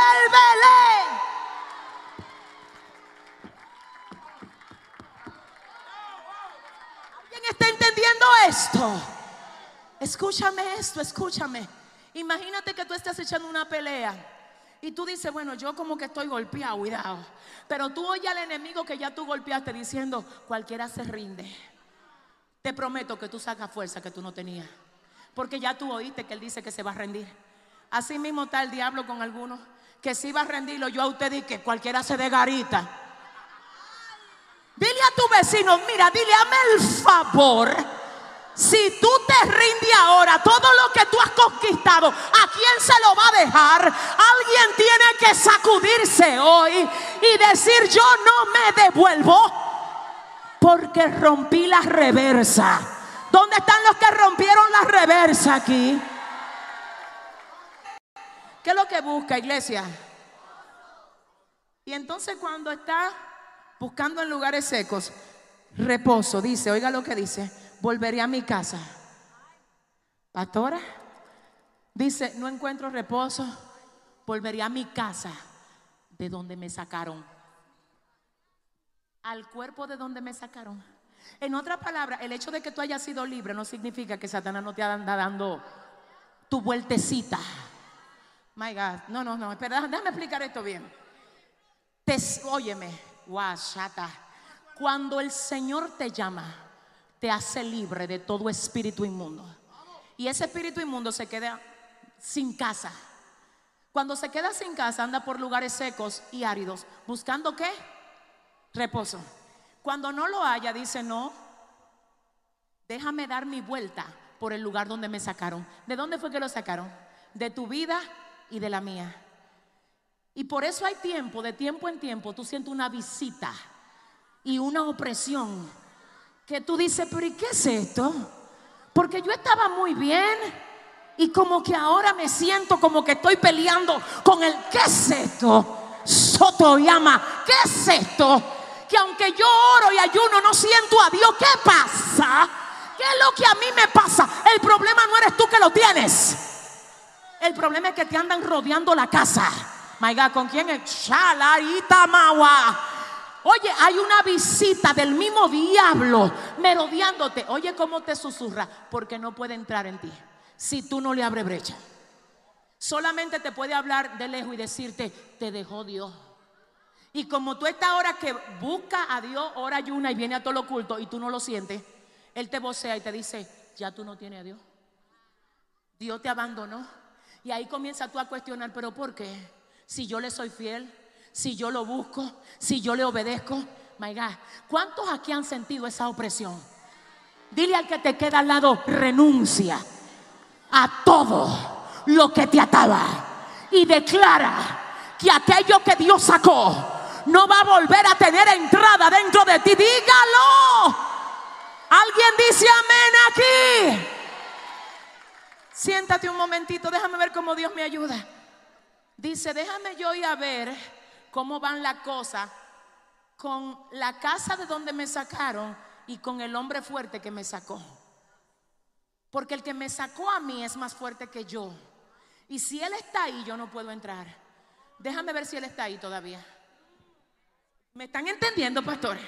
¿Alguien está entendiendo esto? Escúchame esto, escúchame. Imagínate que tú estás echando una pelea Y tú dices, bueno, yo como que estoy golpeado, cuidado. Pero tú oyes al enemigo que ya tú golpeaste diciendo, cualquiera se rinde. Te prometo que tú sacas fuerza que tú no tenías. Porque ya tú oíste que él dice que se va a rendir. Así mismo está el diablo con algunos. Que si va a rendirlo, yo a usted dije que cualquiera se dé garita. Dile a tu vecino, mira, dile, hazme el favor. Si tú te rindes ahora, todo lo que tú has conquistado, ¿a quién se lo va a dejar? Alguien tiene que sacudirse hoy y decir, yo no me devuelvo porque rompí la reversa. ¿Dónde están los que rompieron la reversa aquí? ¿Qué es lo que busca, iglesia? Y entonces cuando está buscando en lugares secos, reposo, dice, oiga lo que dice, volveré a mi casa. Pastora, dice, no encuentro reposo, volveré a mi casa de donde me sacaron. Al cuerpo de donde me sacaron. En otra palabra, el hecho de que tú hayas sido libre no significa que Satanás no te anda dando tu vueltecita. My God, no, no, no, espera, déjame explicar esto bien. Te, óyeme, guachata. Cuando el Señor te llama, te hace libre de todo espíritu inmundo. Y ese espíritu inmundo se queda sin casa. Cuando se queda sin casa, anda por lugares secos y áridos, buscando qué? Reposo. Cuando no lo haya, dice, no, déjame dar mi vuelta por el lugar donde me sacaron. ¿De dónde fue que lo sacaron? De tu vida y de la mía. Y por eso hay tiempo, de tiempo en tiempo, tú sientes una visita y una opresión que tú dices, pero ¿y qué es esto? Porque yo estaba muy bien y como que ahora me siento como que estoy peleando con el ¿qué es esto? Soto llama, ¿qué es esto? Que aunque yo oro y ayuno no siento a Dios, ¿qué pasa? ¿Qué es lo que a mí me pasa? El problema no eres tú que lo tienes. El problema es que te andan rodeando la casa. My God, ¿con quién es? Mawa. Oye, hay una visita del mismo diablo merodeándote. Oye, cómo te susurra, porque no puede entrar en ti si tú no le abres brecha. Solamente te puede hablar de lejos y decirte, te dejó Dios. Y como tú estás ahora que busca a Dios, ora ayuna y viene a todo lo oculto y tú no lo sientes, Él te vocea y te dice, ya tú no tienes a Dios. Dios te abandonó. Y ahí comienza tú a cuestionar, pero ¿por qué? Si yo le soy fiel, si yo lo busco, si yo le obedezco. My God, ¿cuántos aquí han sentido esa opresión? Dile al que te queda al lado, renuncia a todo lo que te ataba y declara que aquello que Dios sacó no va a volver a tener entrada dentro de ti. Dígalo. Alguien dice amén aquí. Siéntate un momentito, déjame ver cómo Dios me ayuda. Dice, déjame yo ir a ver cómo van las cosas con la casa de donde me sacaron y con el hombre fuerte que me sacó. Porque el que me sacó a mí es más fuerte que yo. Y si él está ahí, yo no puedo entrar. Déjame ver si él está ahí todavía. ¿Me están entendiendo, pastores?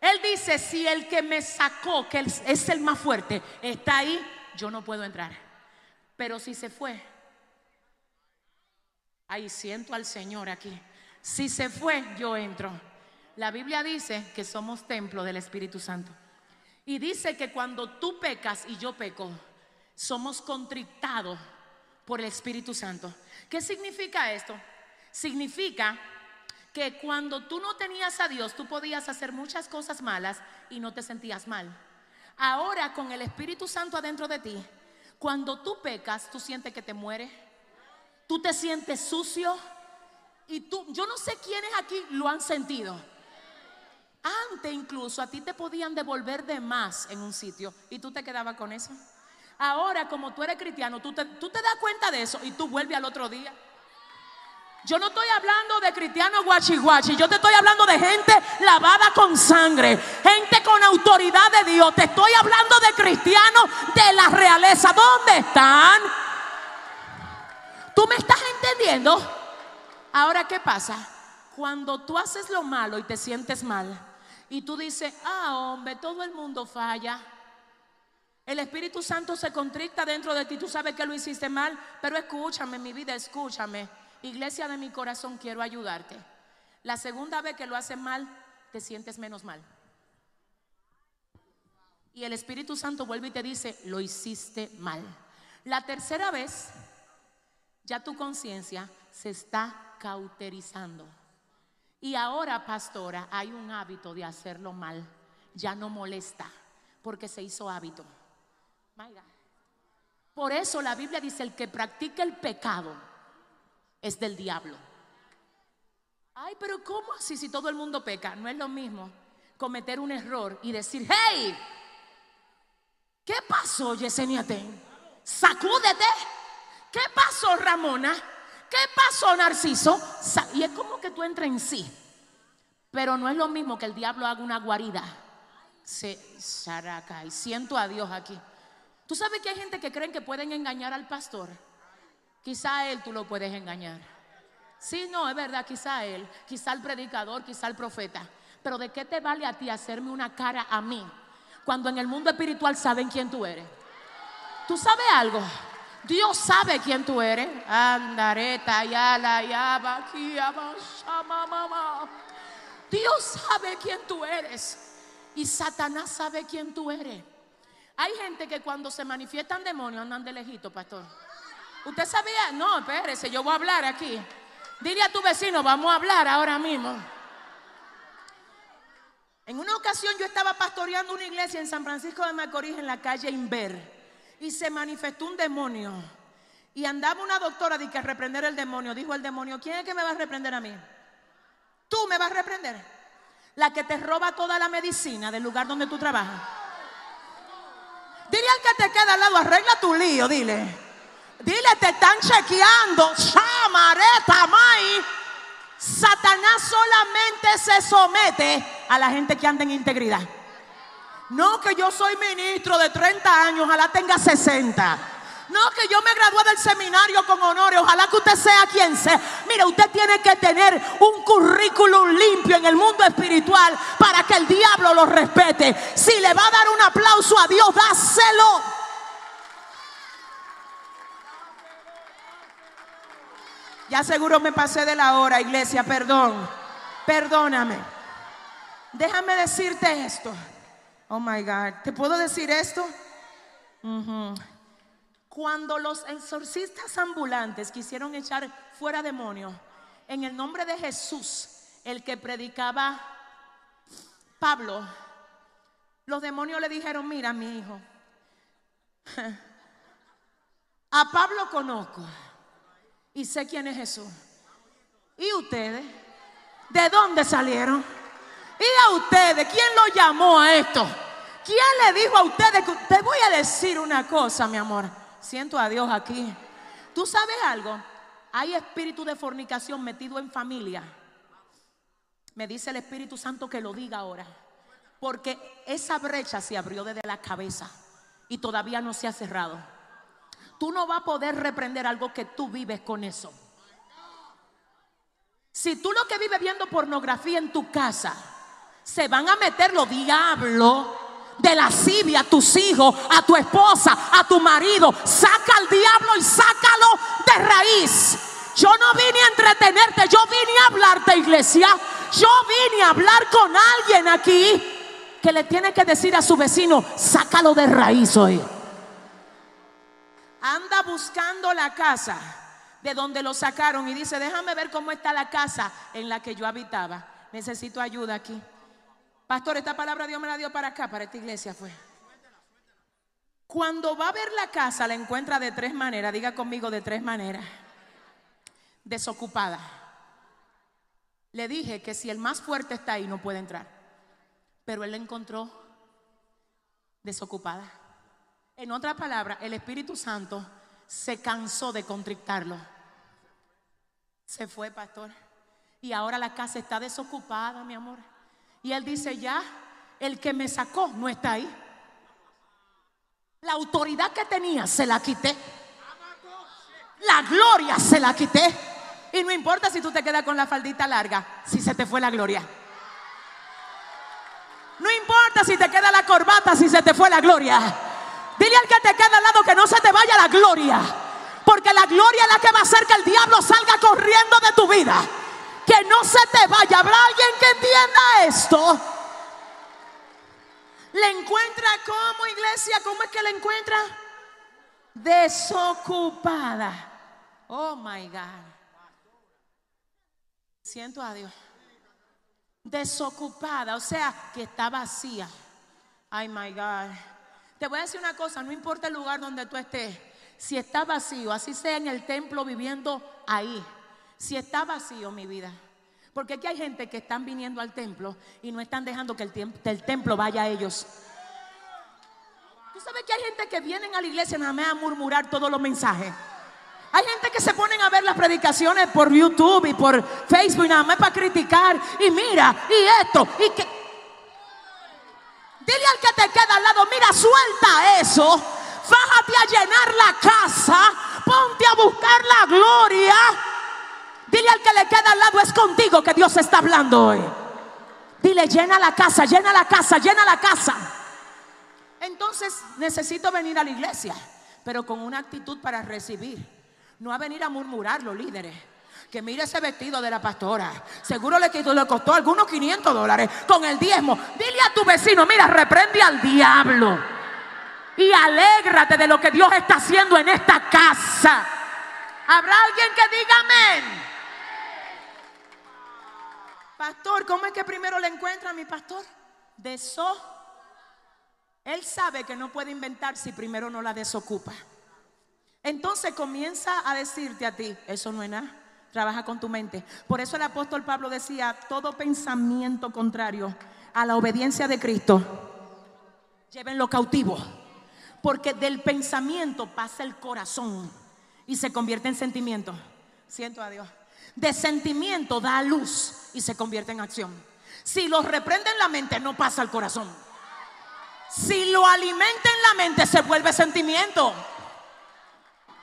Él dice, si el que me sacó, que es el más fuerte, está ahí, yo no puedo entrar. Pero si se fue, ahí siento al Señor aquí. Si se fue, yo entro. La Biblia dice que somos templo del Espíritu Santo. Y dice que cuando tú pecas y yo peco, somos contritados por el Espíritu Santo. ¿Qué significa esto? Significa que cuando tú no tenías a Dios, tú podías hacer muchas cosas malas y no te sentías mal. Ahora con el Espíritu Santo adentro de ti, cuando tú pecas, tú sientes que te mueres. Tú te sientes sucio. Y tú, yo no sé quiénes aquí lo han sentido. Antes incluso a ti te podían devolver de más en un sitio y tú te quedabas con eso. Ahora como tú eres cristiano, tú te, tú te das cuenta de eso y tú vuelves al otro día. Yo no estoy hablando de cristianos guachi yo te estoy hablando de gente lavada con sangre, gente con autoridad de Dios. Te estoy hablando de cristianos de la realeza. ¿Dónde están? ¿Tú me estás entendiendo? Ahora, ¿qué pasa? Cuando tú haces lo malo y te sientes mal y tú dices, ah, hombre, todo el mundo falla. El Espíritu Santo se contricta dentro de ti. Tú sabes que lo hiciste mal, pero escúchame, mi vida, escúchame. iglesia de mi corazón, quiero ayudarte. La segunda vez que lo haces mal, te sientes menos mal. Y el Espíritu Santo vuelve y te dice, lo hiciste mal. La tercera vez, ya tu conciencia se está cauterizando. Y ahora, pastora, hay un hábito de hacerlo mal. Ya no molesta, porque se hizo hábito. Por eso la Biblia dice, el que practica el pecado es del diablo. Ay, pero ¿cómo así si todo el mundo peca? No es lo mismo cometer un error y decir, hey, ¿qué pasó, Yesenia Ten? Sacúdete. ¿Qué pasó, Ramona? ¿Qué pasó, Narciso? Y es como que tú entras en sí. Pero no es lo mismo que el diablo haga una guarida. Se saraca y siento a Dios aquí. Tú sabes que hay gente que creen que pueden engañar al pastor. Quizá él tú lo puedes engañar. Sí, no, es verdad, quizá él, quizá el predicador, quizá el profeta. Pero ¿de qué te vale a ti hacerme una cara a mí cuando en el mundo espiritual saben quién tú eres? ¿Tú sabes algo? Dios sabe quién tú eres. Andareta, ya la Dios sabe quién tú eres. Y Satanás sabe quién tú eres. Hay gente que cuando se manifiestan demonios andan de lejito, pastor. ¿Usted sabía? No, espérese, yo voy a hablar aquí. Dile a tu vecino, vamos a hablar ahora mismo. En una ocasión yo estaba pastoreando una iglesia en San Francisco de Macorís en la calle Inver y se manifestó un demonio. Y andaba una doctora de que reprender el demonio. Dijo el demonio, ¿quién es que me va a reprender a mí? Tú me vas a reprender. La que te roba toda la medicina del lugar donde tú trabajas. Dile al que te queda al lado, arregla tu lío, dile. Dile, te están chequeando. Chamareta, mai. Satanás solamente se somete a la gente que anda en integridad. No que yo soy ministro de 30 años, ojalá tenga 60. No que yo me gradué del seminario con honores, ojalá que usted sea quien sea. Mire, usted tiene que tener un currículum limpio en el mundo espiritual para que el diablo lo respete. Si le va a dar un aplauso a Dios, dáselo. Ya seguro me pasé de la hora, iglesia, perdón. Perdóname. Déjame decirte esto. Oh my God. ¿Te puedo decir esto? Cuando los exorcistas ambulantes quisieron echar fuera demonios, en el nombre de Jesús, el que predicaba Pablo, los demonios le dijeron, mira mi hijo, a Pablo conozco y sé quién es Jesús. ¿Y ustedes? ¿De dónde salieron? ¿Y a ustedes? ¿Quién lo llamó a esto? ¿Quién le dijo a ustedes que te voy a decir una cosa, mi amor? Siento a Dios aquí. ¿Tú sabes algo? Hay espíritu de fornicación metido en familia. Me dice el Espíritu Santo que lo diga ahora. Porque esa brecha se abrió desde la cabeza y todavía no se ha cerrado. Tú no vas a poder reprender algo que tú vives con eso. Si tú lo que vives viendo pornografía en tu casa, se van a meter los diablos de lascivia a tus hijos, a tu esposa, a tu marido. Saca al diablo y sácalo de raíz. Yo no vine a entretenerte, yo vine a hablarte, iglesia. Yo vine a hablar con alguien aquí que le tiene que decir a su vecino, sácalo de raíz hoy anda buscando la casa de donde lo sacaron y dice, déjame ver cómo está la casa en la que yo habitaba. Necesito ayuda aquí. Pastor, esta palabra Dios me la dio para acá, para esta iglesia fue. Cuando va a ver la casa, la encuentra de tres maneras. Diga conmigo de tres maneras. Desocupada. Le dije que si el más fuerte está ahí, no puede entrar. Pero él la encontró desocupada. En otras palabras, el Espíritu Santo se cansó de contrictarlo. Se fue, pastor. Y ahora la casa está desocupada, mi amor. Y él dice, ya, el que me sacó no está ahí. La autoridad que tenía se la quité. La gloria se la quité. Y no importa si tú te quedas con la faldita larga, si se te fue la gloria. No importa si te queda la corbata, si se te fue la gloria. Dile al que te queda al lado que no se te vaya la gloria. Porque la gloria es la que va a hacer que el diablo salga corriendo de tu vida. Que no se te vaya. ¿Habrá alguien que entienda esto? ¿Le encuentra cómo, iglesia? ¿Cómo es que la encuentra? Desocupada. Oh my God. Siento a Dios. Desocupada, o sea, que está vacía. Ay, my God. Te voy a decir una cosa, no importa el lugar donde tú estés, si está vacío, así sea en el templo viviendo ahí, si está vacío mi vida. Porque aquí hay gente que están viniendo al templo y no están dejando que el, templo vaya a ellos. Tú sabes que hay gente que vienen a la iglesia nada más a murmurar todos los mensajes. Hay gente que se ponen a ver las predicaciones por YouTube y por Facebook nada más para criticar. Y mira, y esto, y que. Dile al que te queda al lado, mira, suelta eso. Bájate a llenar la casa. Ponte a buscar la gloria. Dile al que le queda al lado, es contigo que Dios está hablando hoy. Dile, llena la casa, llena la casa, llena la casa. Entonces necesito venir a la iglesia, pero con una actitud para recibir. No a venir a murmurar los líderes. Que mire ese vestido de la pastora. Seguro le, costó algunos 500 dólares con el diezmo. Dile a tu vecino, mira, reprende al diablo. Y alégrate de lo que Dios está haciendo en esta casa. ¿Habrá alguien que diga amén? Pastor, ¿cómo es que primero le encuentra a mi pastor? De eso. Él sabe que no puede inventar si primero no la desocupa. Entonces comienza a decirte a ti, eso no es nada, trabaja con tu mente. Por eso el apóstol Pablo decía, todo pensamiento contrario a la obediencia de Cristo, llévenlo cautivo. Porque del pensamiento pasa el corazón y se convierte en sentimiento. Siento a Dios. De sentimiento da luz y se convierte en acción. Si lo reprende en la mente, no pasa al corazón. Si lo alimenta en la mente, se vuelve sentimiento.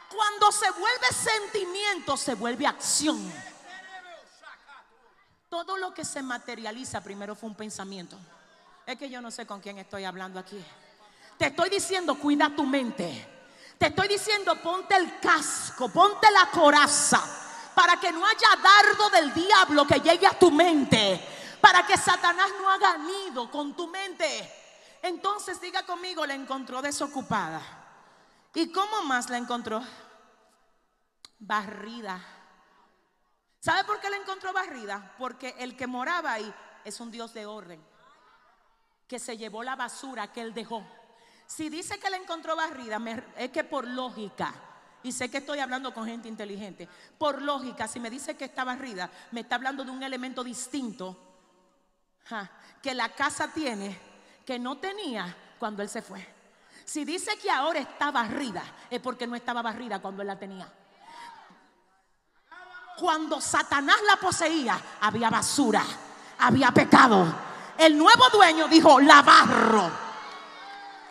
Cuando se vuelve sentimiento, se vuelve acción. Todo lo que se materializa primero fue un pensamiento. Es que yo no sé con quién estoy hablando aquí. Te estoy diciendo, cuida tu mente. Te estoy diciendo, ponte el casco, ponte la coraza, para que no haya dardo del diablo que llegue a tu mente, para que Satanás no haga nido con tu mente. Entonces diga conmigo, la encontró desocupada. ¿Y cómo más la encontró? barrida. ¿Sabe por qué la encontró barrida? Porque el que moraba ahí es un Dios de orden, que se llevó la basura que él dejó. Si dice que la encontró barrida, es que por lógica, y sé que estoy hablando con gente inteligente, por lógica, si me dice que está barrida, me está hablando de un elemento distinto que la casa tiene, que no tenía cuando él se fue. Si dice que ahora está barrida, es porque no estaba barrida cuando él la tenía cuando Satanás la poseía, había basura, había pecado. El nuevo dueño dijo, la barro,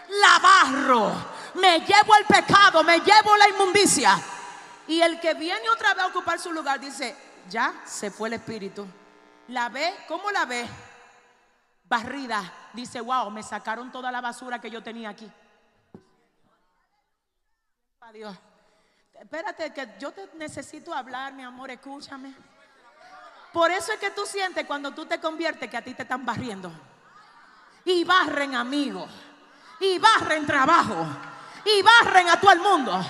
la barro, me llevo el pecado, me llevo la inmundicia. Y el que viene otra vez a ocupar su lugar dice, ya se fue el espíritu. La ve, ¿cómo la ve? Barrida. Dice, wow, me sacaron toda la basura que yo tenía aquí. Adiós. Espérate, que yo te necesito hablar, mi amor, escúchame. Por eso es que tú sientes cuando tú te conviertes que a ti te están barriendo. Y barren amigos. Y barren trabajo. Y barren a todo el mundo.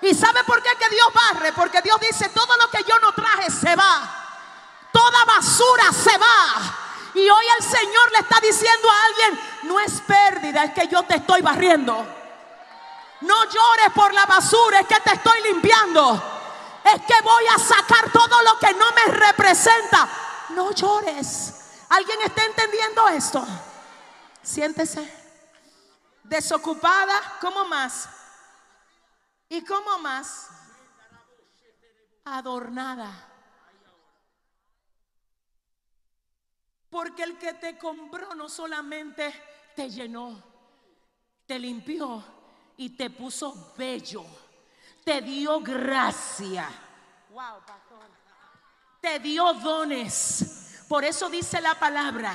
¿Y sabe por qué que Dios barre? Porque Dios dice, todo lo que yo no traje se va. Toda basura se va. Y hoy el Señor le está diciendo a alguien, no es pérdida, es que yo te estoy barriendo. No llores por la basura, es que te estoy limpiando. Es que voy a sacar todo lo que no me representa. No llores. ¿Alguien está entendiendo esto? Siéntese. Desocupada, ¿cómo más? ¿Y cómo más? Adornada. Porque el que te compró no solamente te llenó, te limpió y te puso bello. Te dio gracia. Wow, pastor. Te dio dones. Por eso dice la palabra,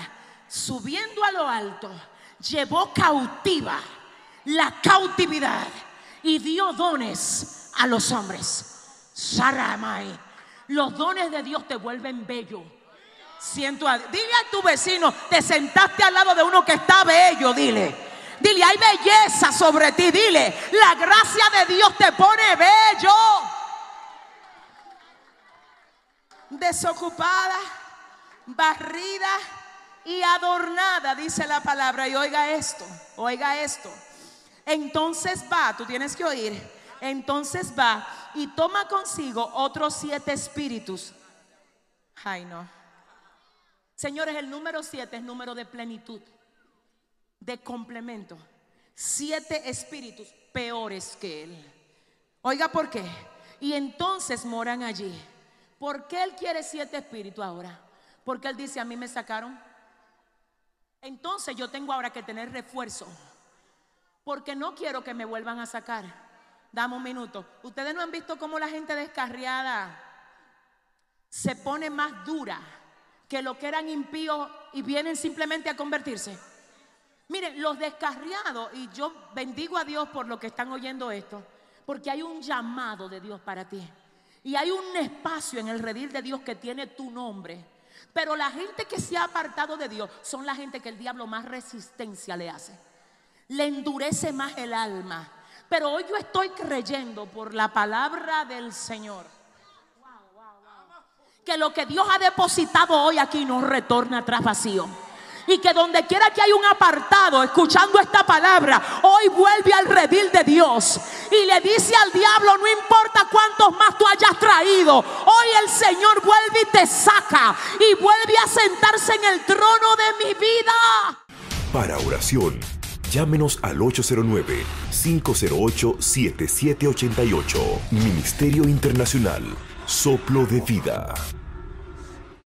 subiendo a lo alto, llevó cautiva la cautividad y dio dones a los hombres. Saramai. Los dones de Dios te vuelven bello. Siento a, dile a tu vecino, te sentaste al lado de uno que está bello, dile. Dile, hay belleza sobre ti, dile, la gracia de Dios te pone bello. Desocupada, barrida y adornada, dice la palabra. Y oiga esto, oiga esto. Entonces va, tú tienes que oír. Entonces va y toma consigo otros siete espíritus. Ay, no. Señores, el número siete es número de plenitud, de complemento. Siete espíritus peores que él. Oiga, ¿por qué? Y entonces moran allí. ¿Por qué él quiere siete espíritus ahora? Porque él dice, a mí me sacaron. Entonces yo tengo ahora que tener refuerzo. Porque no quiero que me vuelvan a sacar. Dame un minuto. Ustedes no han visto cómo la gente descarriada se pone más dura que lo que eran impíos y vienen simplemente a convertirse. Miren, los descarriados, y yo bendigo a Dios por lo que están oyendo esto, porque hay un llamado de Dios para ti. Y hay un espacio en el redil de Dios que tiene tu nombre. Pero la gente que se ha apartado de Dios son la gente que el diablo más resistencia le hace. Le endurece más el alma. Pero hoy yo estoy creyendo por la palabra del Señor. Que lo que Dios ha depositado hoy aquí no retorna atrás vacío. Y que donde quiera que hay un apartado escuchando esta palabra, hoy vuelve al redil de Dios. Y le dice al diablo, no importa cuántos más tú hayas traído, hoy el Señor vuelve y te saca y vuelve a sentarse en el trono de mi vida. Para oración Llámenos al 809-508-7788. Ministerio Internacional. Soplo de Vida.